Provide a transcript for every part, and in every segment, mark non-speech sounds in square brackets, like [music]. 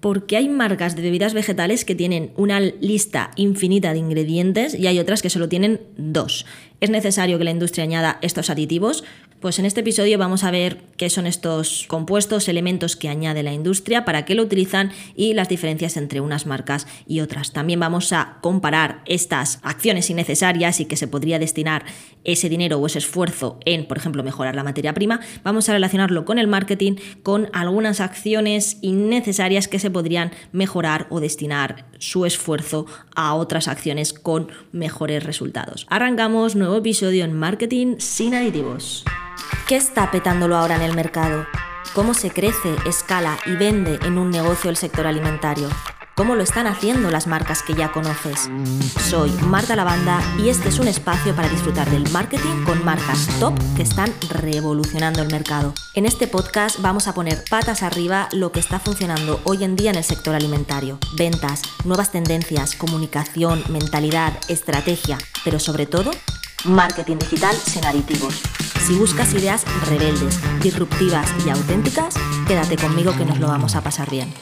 porque hay marcas de bebidas vegetales que tienen una lista infinita de ingredientes y hay otras que solo tienen dos. ¿Es necesario que la industria añada estos aditivos? Pues en este episodio vamos a ver qué son estos compuestos, elementos que añade la industria, para qué lo utilizan y las diferencias entre unas marcas y otras. También vamos a comparar estas acciones innecesarias y que se podría destinar ese dinero o ese esfuerzo en, por ejemplo, mejorar la materia prima. Vamos a relacionarlo con el marketing, con algunas acciones innecesarias que se podrían mejorar o destinar su esfuerzo a otras acciones con mejores resultados. Arrancamos nuevo episodio en Marketing sin aditivos. ¿Qué está petándolo ahora en el mercado? ¿Cómo se crece, escala y vende en un negocio el sector alimentario? ¿Cómo lo están haciendo las marcas que ya conoces? Soy Marta Lavanda y este es un espacio para disfrutar del marketing con marcas top que están revolucionando el mercado. En este podcast vamos a poner patas arriba lo que está funcionando hoy en día en el sector alimentario. Ventas, nuevas tendencias, comunicación, mentalidad, estrategia, pero sobre todo, marketing digital sin aditivos. Si buscas ideas rebeldes, disruptivas y auténticas, quédate conmigo que nos lo vamos a pasar bien.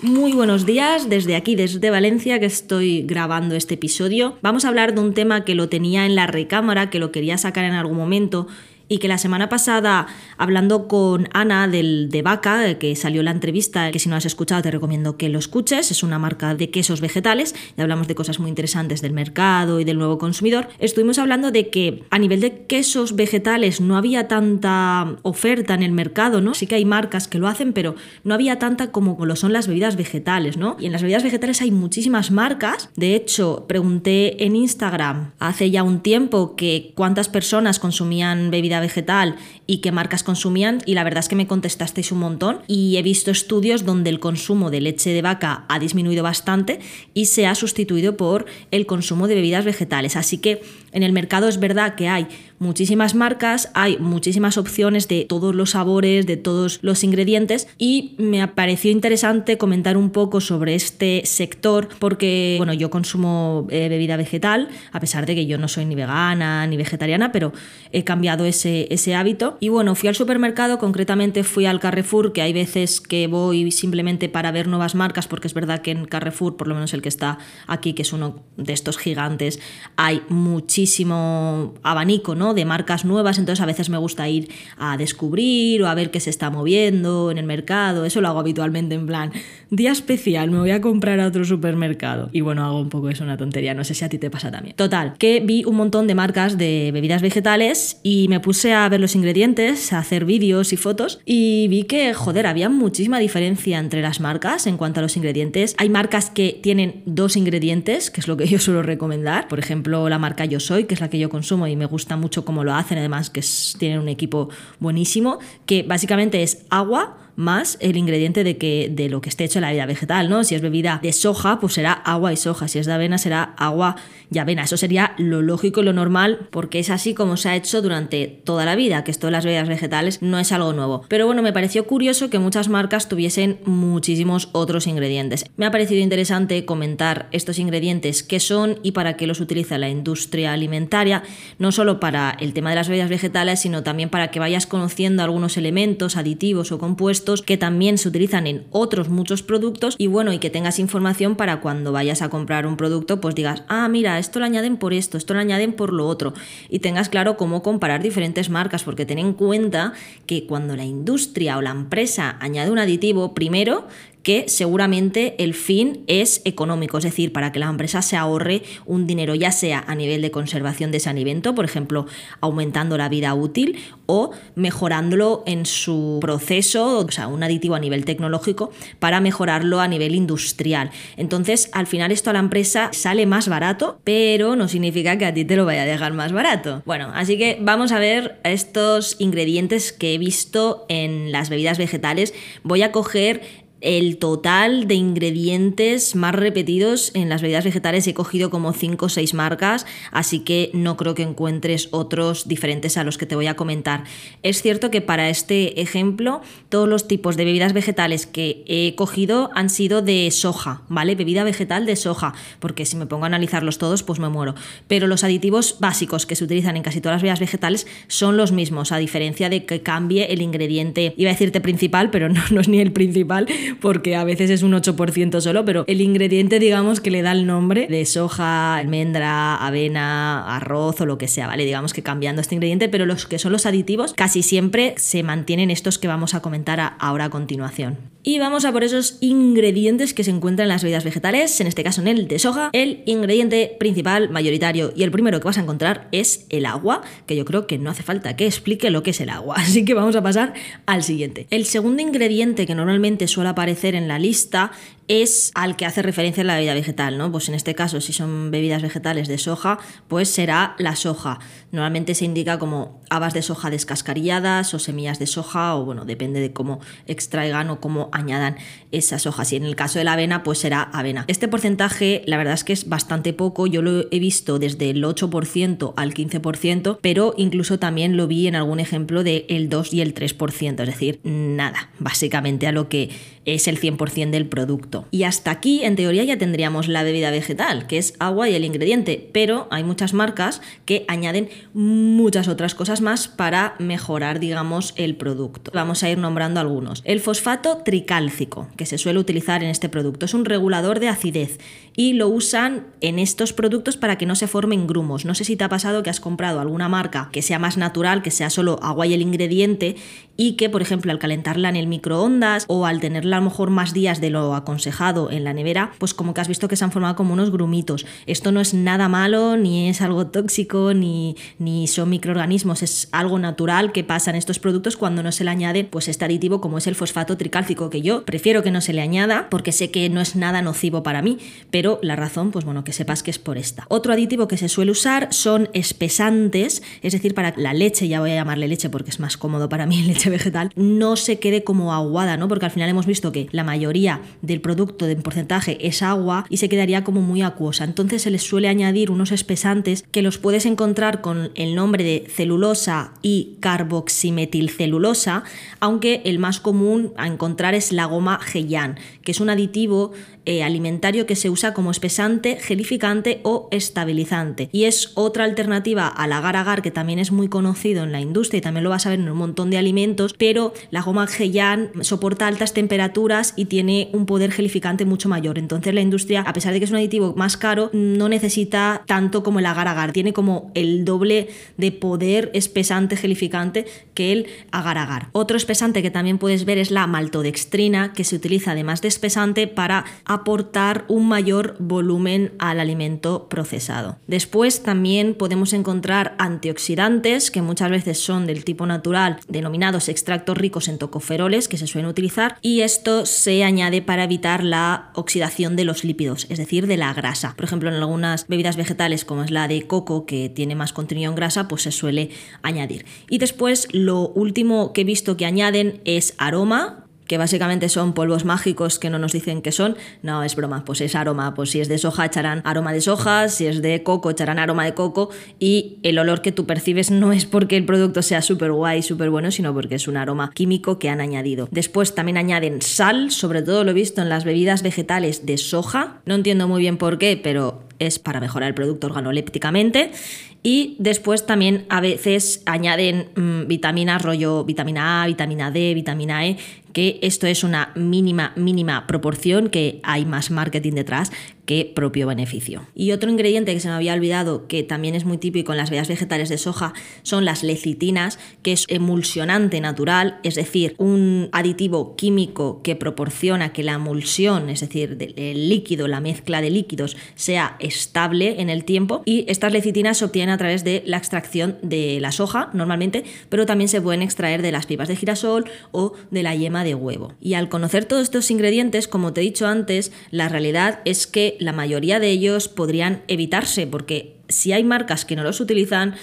Muy buenos días desde aquí, desde Valencia, que estoy grabando este episodio. Vamos a hablar de un tema que lo tenía en la recámara, que lo quería sacar en algún momento y que la semana pasada, hablando con Ana del, de Vaca, que salió la entrevista, que si no has escuchado te recomiendo que lo escuches, es una marca de quesos vegetales, y hablamos de cosas muy interesantes del mercado y del nuevo consumidor, estuvimos hablando de que a nivel de quesos vegetales no había tanta oferta en el mercado, ¿no? Sí que hay marcas que lo hacen, pero no había tanta como lo son las bebidas vegetales, ¿no? Y en las bebidas vegetales hay muchísimas marcas, de hecho, pregunté en Instagram hace ya un tiempo que cuántas personas consumían bebidas vegetal y qué marcas consumían y la verdad es que me contestasteis un montón y he visto estudios donde el consumo de leche de vaca ha disminuido bastante y se ha sustituido por el consumo de bebidas vegetales. Así que en el mercado es verdad que hay muchísimas marcas, hay muchísimas opciones de todos los sabores, de todos los ingredientes y me pareció interesante comentar un poco sobre este sector porque, bueno, yo consumo eh, bebida vegetal, a pesar de que yo no soy ni vegana ni vegetariana, pero he cambiado ese, ese hábito. Y bueno, fui al supermercado, concretamente fui al Carrefour, que hay veces que voy simplemente para ver nuevas marcas, porque es verdad que en Carrefour, por lo menos el que está aquí, que es uno de estos gigantes, hay muchísimo abanico, ¿no? De marcas nuevas, entonces a veces me gusta ir a descubrir o a ver qué se está moviendo en el mercado, eso lo hago habitualmente en plan, día especial, me voy a comprar a otro supermercado. Y bueno, hago un poco eso, una tontería, no sé si a ti te pasa también. Total, que vi un montón de marcas de bebidas vegetales y me puse a ver los ingredientes, a hacer vídeos y fotos y vi que, joder, había muchísima diferencia entre las marcas en cuanto a los ingredientes. Hay marcas que tienen dos ingredientes, que es lo que yo suelo recomendar. Por ejemplo, la marca Yo Soy, que es la que yo consumo y me gusta mucho cómo lo hacen, además que tienen un equipo buenísimo, que básicamente es agua, más el ingrediente de, que, de lo que esté hecho la bebida vegetal, ¿no? Si es bebida de soja, pues será agua y soja. Si es de avena, será agua y avena. Eso sería lo lógico y lo normal, porque es así como se ha hecho durante toda la vida, que esto de las bebidas vegetales no es algo nuevo. Pero bueno, me pareció curioso que muchas marcas tuviesen muchísimos otros ingredientes. Me ha parecido interesante comentar estos ingredientes, qué son y para qué los utiliza la industria alimentaria, no solo para el tema de las bebidas vegetales, sino también para que vayas conociendo algunos elementos, aditivos o compuestos que también se utilizan en otros muchos productos y bueno, y que tengas información para cuando vayas a comprar un producto, pues digas, ah, mira, esto lo añaden por esto, esto lo añaden por lo otro y tengas claro cómo comparar diferentes marcas, porque ten en cuenta que cuando la industria o la empresa añade un aditivo, primero que seguramente el fin es económico, es decir, para que la empresa se ahorre un dinero, ya sea a nivel de conservación de ese alimento, por ejemplo, aumentando la vida útil o mejorándolo en su proceso, o sea, un aditivo a nivel tecnológico para mejorarlo a nivel industrial. Entonces, al final esto a la empresa sale más barato, pero no significa que a ti te lo vaya a dejar más barato. Bueno, así que vamos a ver estos ingredientes que he visto en las bebidas vegetales. Voy a coger el total de ingredientes más repetidos en las bebidas vegetales he cogido como 5 o 6 marcas, así que no creo que encuentres otros diferentes a los que te voy a comentar. Es cierto que para este ejemplo todos los tipos de bebidas vegetales que he cogido han sido de soja, ¿vale? Bebida vegetal de soja, porque si me pongo a analizarlos todos pues me muero. Pero los aditivos básicos que se utilizan en casi todas las bebidas vegetales son los mismos, a diferencia de que cambie el ingrediente, iba a decirte principal, pero [laughs] no, no es ni el principal porque a veces es un 8% solo, pero el ingrediente, digamos, que le da el nombre de soja, almendra, avena, arroz o lo que sea, ¿vale? Digamos que cambiando este ingrediente, pero los que son los aditivos casi siempre se mantienen estos que vamos a comentar ahora a continuación. Y vamos a por esos ingredientes que se encuentran en las bebidas vegetales, en este caso en el de soja. El ingrediente principal, mayoritario y el primero que vas a encontrar es el agua, que yo creo que no hace falta que explique lo que es el agua. [laughs] Así que vamos a pasar al siguiente. El segundo ingrediente que normalmente suele aparecer en la lista es al que hace referencia la bebida vegetal, ¿no? Pues en este caso, si son bebidas vegetales de soja, pues será la soja. Normalmente se indica como habas de soja descascarilladas o semillas de soja, o bueno, depende de cómo extraigan o cómo añadan esas hojas. Y en el caso de la avena, pues será avena. Este porcentaje, la verdad es que es bastante poco. Yo lo he visto desde el 8% al 15%, pero incluso también lo vi en algún ejemplo del el 2 y el 3%, es decir, nada, básicamente a lo que es el 100% del producto. Y hasta aquí, en teoría, ya tendríamos la bebida vegetal, que es agua y el ingrediente, pero hay muchas marcas que añaden muchas otras cosas más para mejorar, digamos, el producto. Vamos a ir nombrando algunos. El fosfato tricálcico, que se suele utilizar en este producto, es un regulador de acidez y lo usan en estos productos para que no se formen grumos. No sé si te ha pasado que has comprado alguna marca que sea más natural, que sea solo agua y el ingrediente y que, por ejemplo, al calentarla en el microondas o al tenerla a lo mejor más días de lo en la nevera, pues como que has visto que se han formado como unos grumitos. Esto no es nada malo, ni es algo tóxico, ni, ni son microorganismos, es algo natural que pasa en estos productos cuando no se le añade pues este aditivo como es el fosfato tricálcico, que yo prefiero que no se le añada porque sé que no es nada nocivo para mí, pero la razón, pues bueno, que sepas que es por esta. Otro aditivo que se suele usar son espesantes, es decir, para la leche, ya voy a llamarle leche porque es más cómodo para mí leche [laughs] vegetal, no se quede como aguada, ¿no? Porque al final hemos visto que la mayoría del producto de porcentaje es agua y se quedaría como muy acuosa. Entonces se les suele añadir unos espesantes que los puedes encontrar con el nombre de celulosa y carboximetilcelulosa, aunque el más común a encontrar es la goma Geyan, que es un aditivo eh, alimentario que se usa como espesante, gelificante o estabilizante. Y es otra alternativa al agar-agar que también es muy conocido en la industria y también lo vas a ver en un montón de alimentos, pero la goma Geyan soporta altas temperaturas y tiene un poder gelificante mucho mayor. Entonces la industria, a pesar de que es un aditivo más caro, no necesita tanto como el agar-agar. Tiene como el doble de poder espesante, gelificante que el agar-agar. Otro espesante que también puedes ver es la maltodextrina, que se utiliza además de espesante para aportar un mayor volumen al alimento procesado. Después también podemos encontrar antioxidantes que muchas veces son del tipo natural, denominados extractos ricos en tocoferoles que se suelen utilizar y esto se añade para evitar la oxidación de los lípidos, es decir, de la grasa. Por ejemplo, en algunas bebidas vegetales como es la de coco que tiene más contenido en grasa, pues se suele añadir. Y después lo último que he visto que añaden es aroma, que básicamente son polvos mágicos que no nos dicen que son. No, es broma, pues es aroma. Pues si es de soja echarán aroma de soja, si es de coco echarán aroma de coco y el olor que tú percibes no es porque el producto sea súper guay, súper bueno, sino porque es un aroma químico que han añadido. Después también añaden sal, sobre todo lo he visto en las bebidas vegetales de soja. No entiendo muy bien por qué, pero es para mejorar el producto organolépticamente. Y después también a veces añaden mm, vitaminas, rollo vitamina A, vitamina D, vitamina E, que esto es una mínima, mínima proporción, que hay más marketing detrás que propio beneficio. Y otro ingrediente que se me había olvidado, que también es muy típico en las bebidas vegetales de soja, son las lecitinas, que es emulsionante natural, es decir, un aditivo químico que proporciona que la emulsión, es decir, el líquido, la mezcla de líquidos, sea estable en el tiempo. Y estas lecitinas se obtienen a través de la extracción de la soja, normalmente, pero también se pueden extraer de las pipas de girasol o de la yema de huevo. Y al conocer todos estos ingredientes, como te he dicho antes, la realidad es que la mayoría de ellos podrían evitarse, porque si hay marcas que no los utilizan,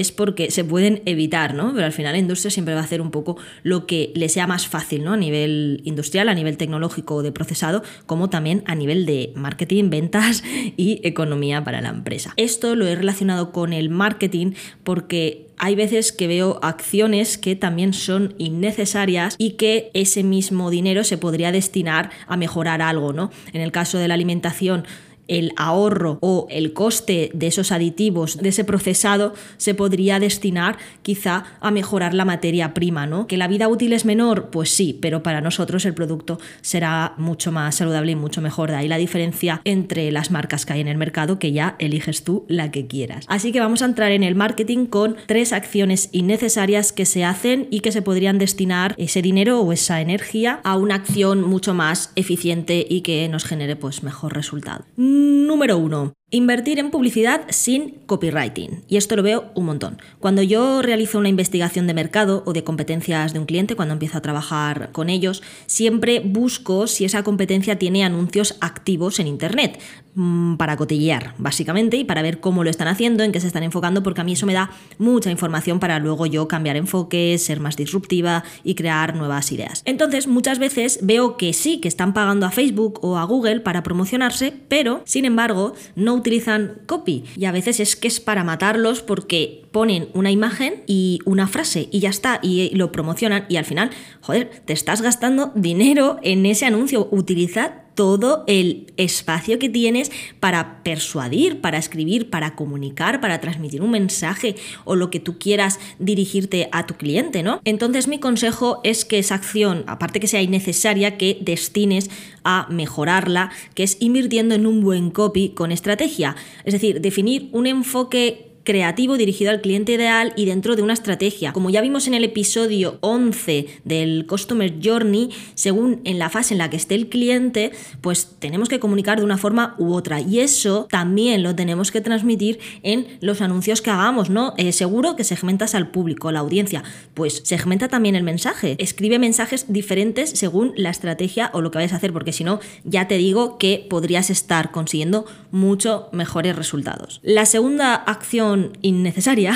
es porque se pueden evitar, ¿no? Pero al final la industria siempre va a hacer un poco lo que le sea más fácil, ¿no? A nivel industrial, a nivel tecnológico de procesado, como también a nivel de marketing, ventas [laughs] y economía para la empresa. Esto lo he relacionado con el marketing porque hay veces que veo acciones que también son innecesarias y que ese mismo dinero se podría destinar a mejorar algo, ¿no? En el caso de la alimentación el ahorro o el coste de esos aditivos, de ese procesado, se podría destinar quizá a mejorar la materia prima, ¿no? Que la vida útil es menor, pues sí, pero para nosotros el producto será mucho más saludable y mucho mejor. De ahí la diferencia entre las marcas que hay en el mercado, que ya eliges tú la que quieras. Así que vamos a entrar en el marketing con tres acciones innecesarias que se hacen y que se podrían destinar ese dinero o esa energía a una acción mucho más eficiente y que nos genere pues mejor resultado. Número uno, Invertir en publicidad sin copywriting. Y esto lo veo un montón. Cuando yo realizo una investigación de mercado o de competencias de un cliente, cuando empiezo a trabajar con ellos, siempre busco si esa competencia tiene anuncios activos en Internet mm, para cotillear, básicamente, y para ver cómo lo están haciendo, en qué se están enfocando, porque a mí eso me da mucha información para luego yo cambiar enfoque, ser más disruptiva y crear nuevas ideas. Entonces, muchas veces veo que sí, que están pagando a Facebook o a Google para promocionarse, pero, sin embargo, no utilizan copy y a veces es que es para matarlos porque ponen una imagen y una frase y ya está y lo promocionan y al final, joder, te estás gastando dinero en ese anuncio. Utilizad todo el espacio que tienes para persuadir, para escribir, para comunicar, para transmitir un mensaje o lo que tú quieras dirigirte a tu cliente, ¿no? Entonces mi consejo es que esa acción, aparte que sea innecesaria, que destines a mejorarla, que es invirtiendo en un buen copy con estrategia. Es decir, definir un enfoque creativo dirigido al cliente ideal y dentro de una estrategia. Como ya vimos en el episodio 11 del Customer Journey, según en la fase en la que esté el cliente, pues tenemos que comunicar de una forma u otra. Y eso también lo tenemos que transmitir en los anuncios que hagamos, ¿no? Eh, seguro que segmentas al público, la audiencia. Pues segmenta también el mensaje. Escribe mensajes diferentes según la estrategia o lo que vayas a hacer, porque si no, ya te digo que podrías estar consiguiendo mucho mejores resultados. La segunda acción innecesaria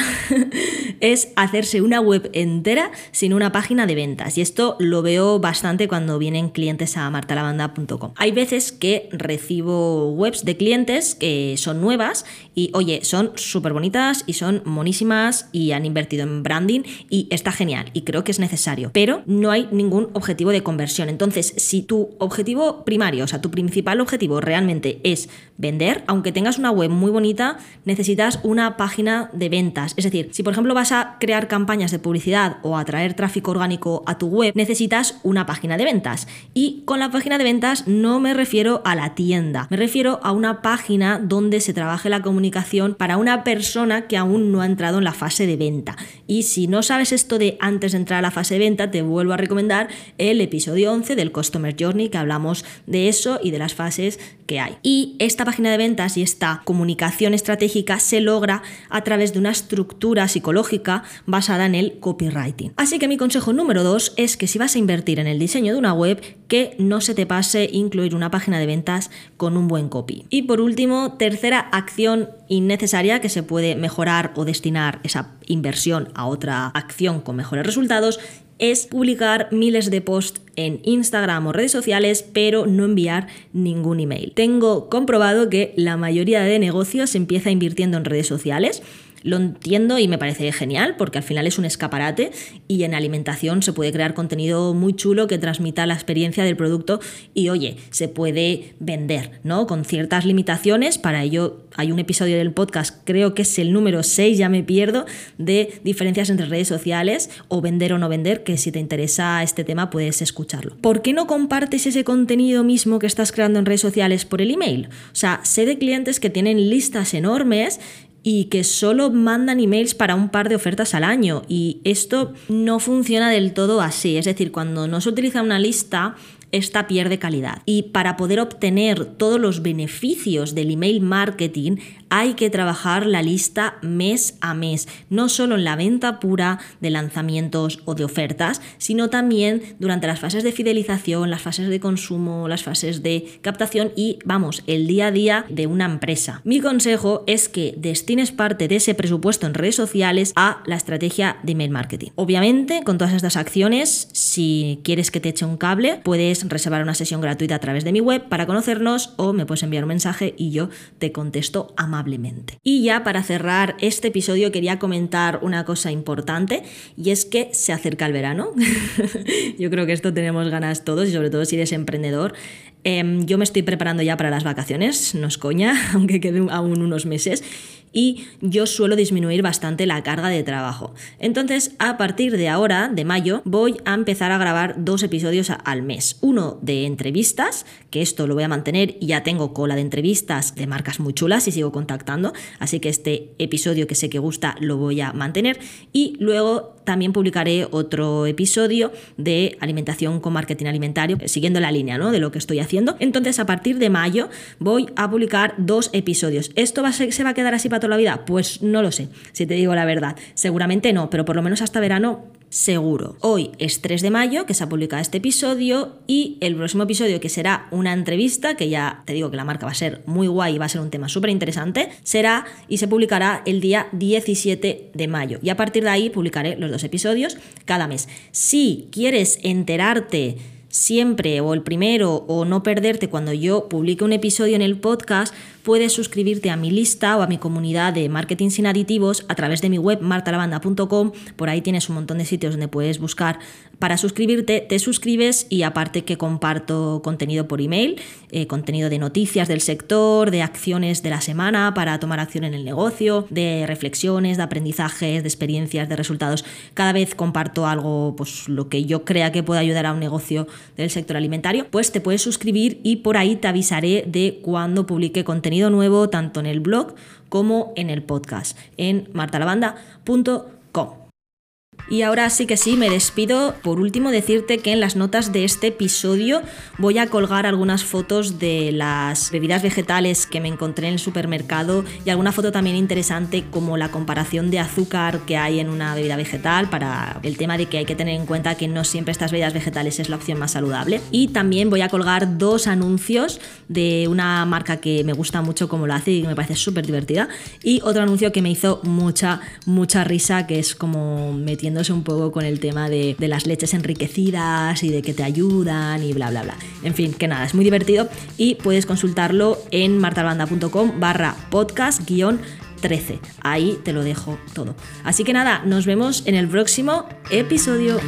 [laughs] es hacerse una web entera sin una página de ventas. Y esto lo veo bastante cuando vienen clientes a martalavanda.com. Hay veces que recibo webs de clientes que son nuevas y, oye, son súper bonitas y son monísimas y han invertido en branding y está genial y creo que es necesario. Pero no hay ningún objetivo de conversión. Entonces, si tu objetivo primario, o sea, tu principal objetivo realmente es vender, aunque tengas una web muy bonita, necesitas una página de ventas. Es decir, si por ejemplo vas a crear campañas de publicidad o atraer tráfico orgánico a tu web, necesitas una página de ventas. Y con la página de ventas no me refiero a la tienda, me refiero a una página donde se trabaje la comunicación para una persona que aún no ha entrado en la fase de venta. Y si no sabes esto de antes de entrar a la fase de venta, te vuelvo a recomendar el episodio 11 del Customer Journey que hablamos de eso y de las fases que hay. Y esta página de ventas y esta comunicación estratégica se logra a través de una estructura psicológica basada en el copywriting. Así que mi consejo número dos es que si vas a invertir en el diseño de una web, que no se te pase incluir una página de ventas con un buen copy. Y por último, tercera acción innecesaria que se puede mejorar o destinar esa inversión a otra acción con mejores resultados es publicar miles de posts en Instagram o redes sociales, pero no enviar ningún email. Tengo comprobado que la mayoría de negocios empieza invirtiendo en redes sociales lo entiendo y me parece genial porque al final es un escaparate y en alimentación se puede crear contenido muy chulo que transmita la experiencia del producto y oye, se puede vender, ¿no? Con ciertas limitaciones, para ello hay un episodio del podcast, creo que es el número 6, ya me pierdo, de diferencias entre redes sociales o vender o no vender, que si te interesa este tema puedes escucharlo. ¿Por qué no compartes ese contenido mismo que estás creando en redes sociales por el email? O sea, sé de clientes que tienen listas enormes y que solo mandan emails para un par de ofertas al año. Y esto no funciona del todo así. Es decir, cuando no se utiliza una lista, esta pierde calidad. Y para poder obtener todos los beneficios del email marketing hay que trabajar la lista mes a mes, no solo en la venta pura de lanzamientos o de ofertas, sino también durante las fases de fidelización, las fases de consumo, las fases de captación y, vamos, el día a día de una empresa. Mi consejo es que destines parte de ese presupuesto en redes sociales a la estrategia de email marketing. Obviamente, con todas estas acciones, si quieres que te eche un cable, puedes reservar una sesión gratuita a través de mi web para conocernos o me puedes enviar un mensaje y yo te contesto amablemente. Y ya para cerrar este episodio quería comentar una cosa importante y es que se acerca el verano. [laughs] yo creo que esto tenemos ganas todos y sobre todo si eres emprendedor. Em, yo me estoy preparando ya para las vacaciones, no es coña, [laughs] aunque queden aún unos meses y yo suelo disminuir bastante la carga de trabajo. Entonces, a partir de ahora, de mayo, voy a empezar a grabar dos episodios al mes. Uno de entrevistas, que esto lo voy a mantener y ya tengo cola de entrevistas de marcas muy chulas y sigo contactando, así que este episodio que sé que gusta lo voy a mantener. Y luego también publicaré otro episodio de alimentación con marketing alimentario, siguiendo la línea ¿no? de lo que estoy haciendo. Entonces, a partir de mayo voy a publicar dos episodios. ¿Esto va se va a quedar así para toda la vida? Pues no lo sé, si te digo la verdad. Seguramente no, pero por lo menos hasta verano seguro. Hoy es 3 de mayo que se ha publicado este episodio y el próximo episodio que será una entrevista, que ya te digo que la marca va a ser muy guay y va a ser un tema súper interesante, será y se publicará el día 17 de mayo. Y a partir de ahí publicaré los dos episodios cada mes. Si quieres enterarte siempre o el primero o no perderte cuando yo publique un episodio en el podcast, puedes suscribirte a mi lista o a mi comunidad de marketing sin aditivos a través de mi web martalavanda.com. Por ahí tienes un montón de sitios donde puedes buscar para suscribirte. Te suscribes y aparte que comparto contenido por email, eh, contenido de noticias del sector, de acciones de la semana para tomar acción en el negocio, de reflexiones, de aprendizajes, de experiencias, de resultados. Cada vez comparto algo, pues lo que yo crea que puede ayudar a un negocio del sector alimentario, pues te puedes suscribir y por ahí te avisaré de cuando publique contenido nuevo tanto en el blog como en el podcast en martalavanda.com. Y ahora sí que sí, me despido. Por último, decirte que en las notas de este episodio voy a colgar algunas fotos de las bebidas vegetales que me encontré en el supermercado y alguna foto también interesante como la comparación de azúcar que hay en una bebida vegetal para el tema de que hay que tener en cuenta que no siempre estas bebidas vegetales es la opción más saludable. Y también voy a colgar dos anuncios de una marca que me gusta mucho como lo hace y que me parece súper divertida y otro anuncio que me hizo mucha, mucha risa que es como metiendo un poco con el tema de, las leches enriquecidas y de que te ayudan y bla, bla, bla. En fin, que nada, es muy divertido y puedes consultarlo en martalbanda.com barra podcast guion 13. Ahí te lo dejo todo. Así que nada, nos vemos en el próximo episodio.